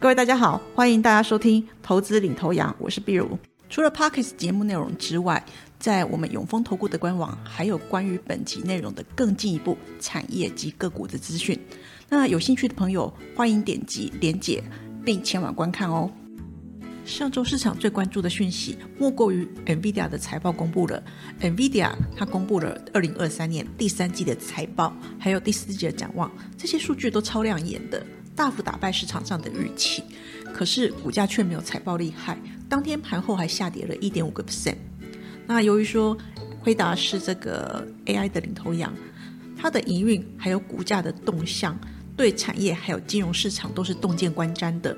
各位大家好，欢迎大家收听《投资领头羊》，我是碧如。除了 Pockets 节目内容之外，在我们永丰投顾的官网，还有关于本集内容的更进一步产业及个股的资讯。那有兴趣的朋友，欢迎点击连结并前往观看哦。上周市场最关注的讯息，莫过于 NVIDIA 的财报公布了。NVIDIA 它公布了二零二三年第三季的财报，还有第四季的展望，这些数据都超亮眼的。大幅打败市场上的预期，可是股价却没有财报厉害，当天盘后还下跌了一点五个 percent。那由于说辉达是这个 AI 的领头羊，它的营运还有股价的动向，对产业还有金融市场都是洞见观瞻的。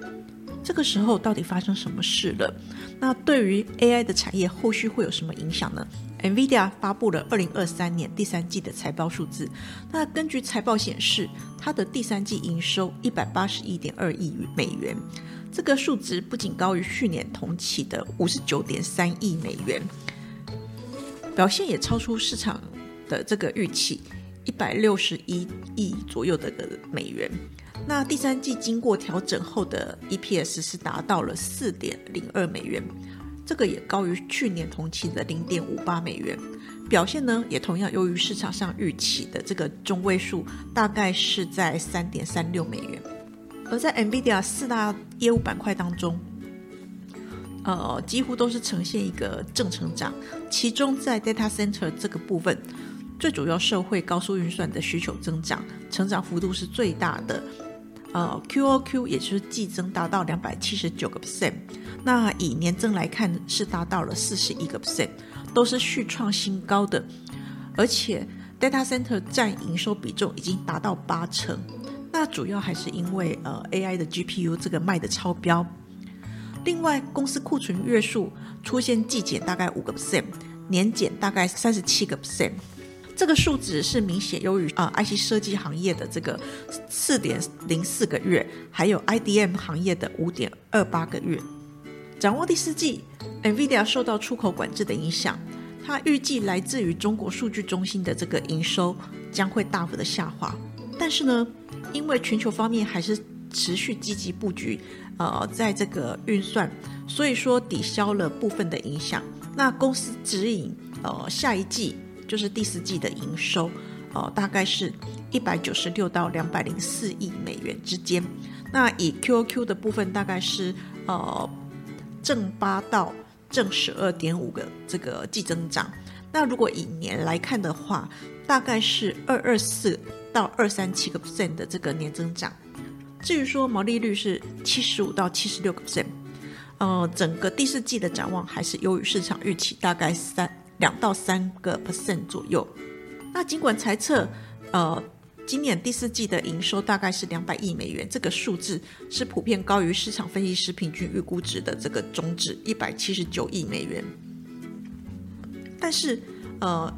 这个时候到底发生什么事了？那对于 AI 的产业后续会有什么影响呢？NVIDIA 发布了二零二三年第三季的财报数字。那根据财报显示，它的第三季营收一百八十一点二亿美元，这个数值不仅高于去年同期的五十九点三亿美元，表现也超出市场的这个预期一百六十一亿左右的个美元。那第三季经过调整后的 EPS 是达到了四点零二美元。这个也高于去年同期的零点五八美元，表现呢也同样优于市场上预期的这个中位数，大概是在三点三六美元。而在 NVIDIA 四大业务板块当中，呃，几乎都是呈现一个正成长。其中在 Data Center 这个部分，最主要社会高速运算的需求增长，成长幅度是最大的。呃，QoQ 也就是季增达到两百七十九个 percent。那以年增来看，是达到了四十一个 percent，都是续创新高的。而且 data center 占营收比重已经达到八成。那主要还是因为呃 AI 的 GPU 这个卖的超标。另外，公司库存月数出现季减大概五个 percent，年减大概三十七个 percent。这个数值是明显优于啊 IC 设计行业的这个四点零四个月，还有 IDM 行业的五点二八个月。掌握第四季，NVIDIA 受到出口管制的影响，它预计来自于中国数据中心的这个营收将会大幅的下滑。但是呢，因为全球方面还是持续积极布局，呃，在这个运算，所以说抵消了部分的影响。那公司指引，呃，下一季就是第四季的营收，呃，大概是一百九十六到两百零四亿美元之间。那以 QoQ 的部分，大概是呃。正八到正十二点五个这个季增长，那如果以年来看的话，大概是二二四到二三七个 percent 的这个年增长。至于说毛利率是七十五到七十六个 percent，呃，整个第四季的展望还是优于市场预期，大概三两到三个 percent 左右。那尽管猜测，呃。今年第四季的营收大概是两百亿美元，这个数字是普遍高于市场分析师平均预估值的这个中值一百七十九亿美元。但是，呃，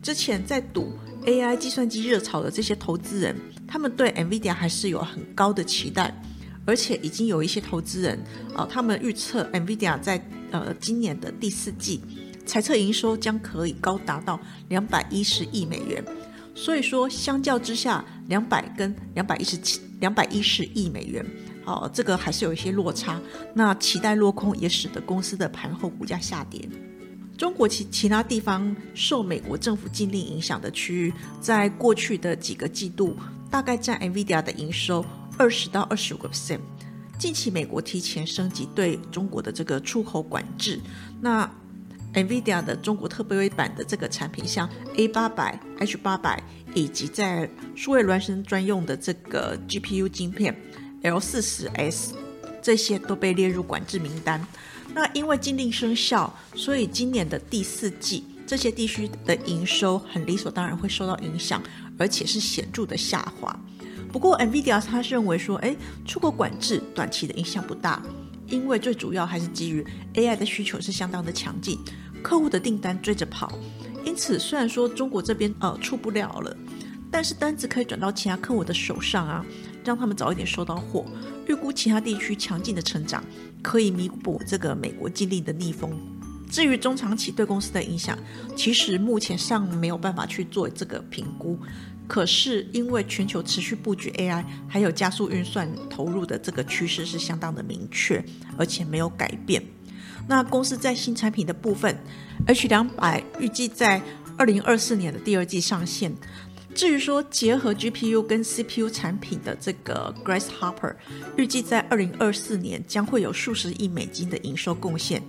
之前在赌 AI 计算机热潮的这些投资人，他们对 NVIDIA 还是有很高的期待，而且已经有一些投资人，呃，他们预测 NVIDIA 在呃今年的第四季猜测营收将可以高达到两百一十亿美元。所以说，相较之下，两百跟两百一十七、两百一十亿美元，哦，这个还是有一些落差。那期待落空，也使得公司的盘后股价下跌。中国其其他地方受美国政府禁令影响的区域，在过去的几个季度，大概占 NVIDIA 的营收二十到二十五个 percent。近期美国提前升级对中国的这个出口管制，那。NVIDIA 的中国特别版的这个产品，像 A 八百、H 八百，以及在数位孪生专用的这个 GPU 晶片 L 四十 S，这些都被列入管制名单。那因为禁令生效，所以今年的第四季这些地区的营收很理所当然会受到影响，而且是显著的下滑。不过 NVIDIA 他认为说，哎，出口管制短期的影响不大，因为最主要还是基于 AI 的需求是相当的强劲，客户的订单追着跑，因此虽然说中国这边呃出不了了，但是单子可以转到其他客户的手上啊，让他们早一点收到货。预估其他地区强劲的成长可以弥补这个美国经历的逆风。至于中长期对公司的影响，其实目前尚没有办法去做这个评估。可是因为全球持续布局 AI，还有加速运算投入的这个趋势是相当的明确，而且没有改变。那公司在新产品的部分，H 两百预计在二零二四年的第二季上线。至于说结合 GPU 跟 CPU 产品的这个 Grace Hopper，预计在二零二四年将会有数十亿美金的营收贡献，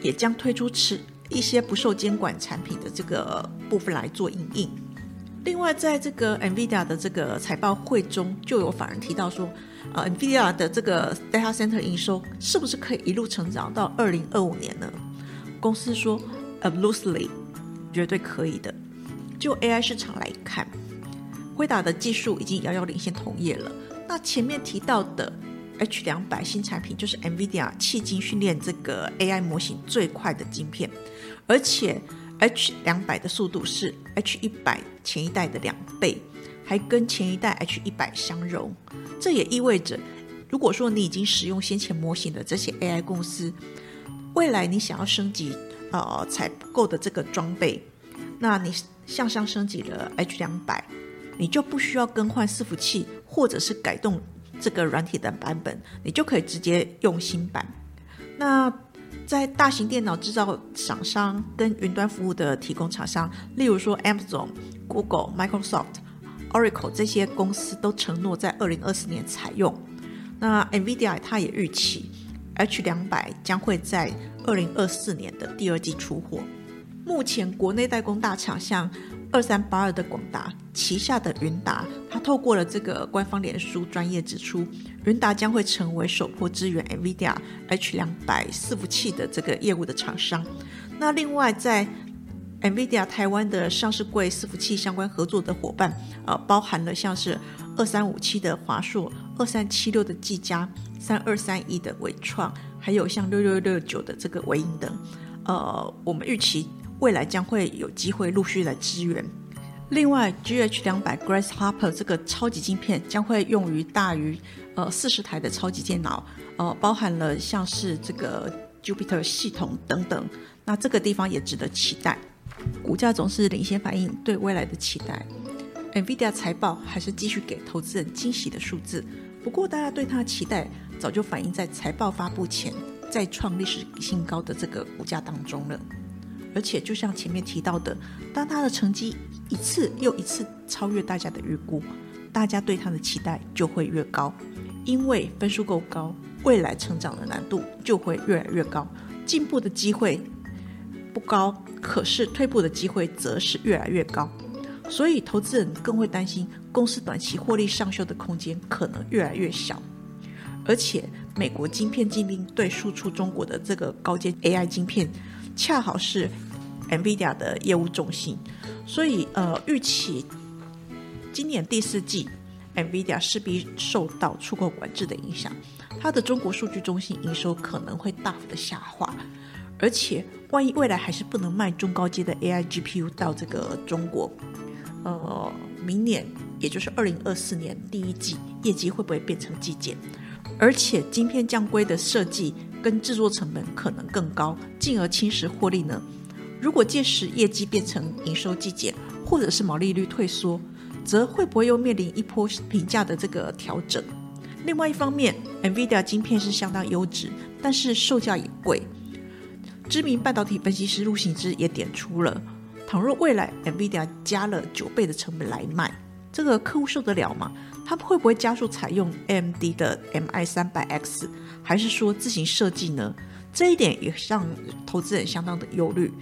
也将推出持一些不受监管产品的这个部分来做应用。另外，在这个 NVIDIA 的这个财报会中，就有法人提到说，呃，NVIDIA 的这个 data center 营收是不是可以一路成长到二零二五年呢？公司说，absolutely，绝对可以的。就 AI 市场来看，辉达的技术已经遥遥领先同业了。那前面提到的 H 两百新产品，就是 NVIDIA 迄今训练这个 AI 模型最快的晶片，而且。H 两百的速度是 H 一百前一代的两倍，还跟前一代 H 一百相容。这也意味着，如果说你已经使用先前模型的这些 AI 公司，未来你想要升级呃采购的这个装备，那你向上升级了 H 两百，你就不需要更换伺服器或者是改动这个软体的版本，你就可以直接用新版。那在大型电脑制造厂商跟云端服务的提供厂商，例如说 Amazon、Google、Microsoft、Oracle 这些公司都承诺在二零二四年采用。那 NVIDIA 它也预期 H 两百将会在二零二四年的第二季出货。目前国内代工大厂像二三八二的广达旗下的云达，它透过了这个官方脸书专业指出。云达将会成为首波支援 NVIDIA H 两百伺服器的这个业务的厂商。那另外，在 NVIDIA 台湾的上市柜伺服器相关合作的伙伴，呃，包含了像是二三五七的华硕、二三七六的技嘉、三二三一的伟创，还有像六六六九的这个伟影等。呃，我们预期未来将会有机会陆续来支援。另外，GH 两百 Grace Hopper 这个超级晶片将会用于大于呃四十台的超级电脑，呃，包含了像是这个 Jupiter 系统等等。那这个地方也值得期待。股价总是领先反映对未来的期待。NVIDIA 财报还是继续给投资人惊喜的数字，不过大家对它的期待早就反映在财报发布前再创历史新高的这个股价当中了。而且就像前面提到的，当他的成绩一次又一次超越大家的预估，大家对他的期待就会越高，因为分数够高，未来成长的难度就会越来越高，进步的机会不高，可是退步的机会则是越来越高，所以投资人更会担心公司短期获利上修的空间可能越来越小，而且美国晶片禁令对输出中国的这个高阶 AI 晶片。恰好是 NVIDIA 的业务重心，所以呃，预期今年第四季 NVIDIA 势必受到出口管制的影响，它的中国数据中心营收可能会大幅的下滑，而且万一未来还是不能卖中高阶的 AI GPU 到这个中国，呃，明年也就是二零二四年第一季业绩会不会变成季减？而且晶片降规的设计。跟制作成本可能更高，进而侵蚀获利呢？如果届时业绩变成营收季减，或者是毛利率退缩，则会不会又面临一波评价的这个调整？另外一方面，NVIDIA 晶片是相当优质，但是售价也贵。知名半导体分析师陆行之也点出了，倘若未来 NVIDIA 加了九倍的成本来卖，这个客户受得了吗？他们会不会加速采用 AMD 的 MI 三百 X？还是说自行设计呢？这一点也让投资人相当的忧虑。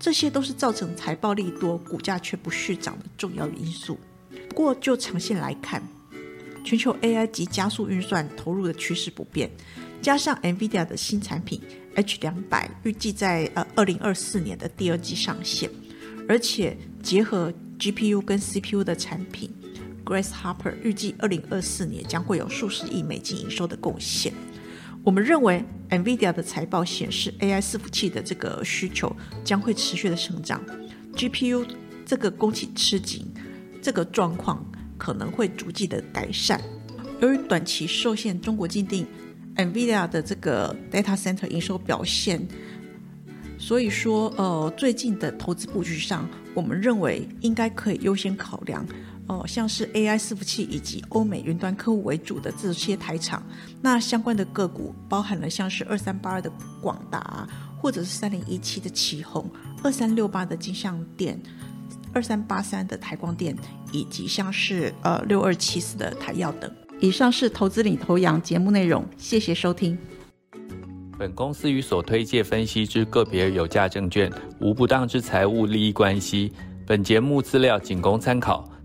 这些都是造成财报利多、股价却不续涨的重要因素。不过就长线来看，全球 AI 及加速运算投入的趋势不变，加上 NVIDIA 的新产品 H 两百预计在呃二零二四年的第二季上线，而且结合 GPU 跟 CPU 的产品 Grace Harper 预计二零二四年将会有数十亿美金营收的贡献。我们认为 NVIDIA 的财报显示，AI 伺服器的这个需求将会持续的成长，GPU 这个供给吃紧，这个状况可能会逐渐的改善。由于短期受限中国禁令，NVIDIA 的这个 data center 营收表现。所以说，呃，最近的投资布局上，我们认为应该可以优先考量，哦，像是 AI 伺服器以及欧美云端客户为主的这些台厂。那相关的个股包含了像是二三八二的广达，或者是三零一七的旗宏，二三六八的金相电，二三八三的台光电，以及像是呃六二七四的台药等。以上是投资领头羊节目内容，谢谢收听。本公司与所推介分析之个别有价证券无不当之财务利益关系。本节目资料仅供参考，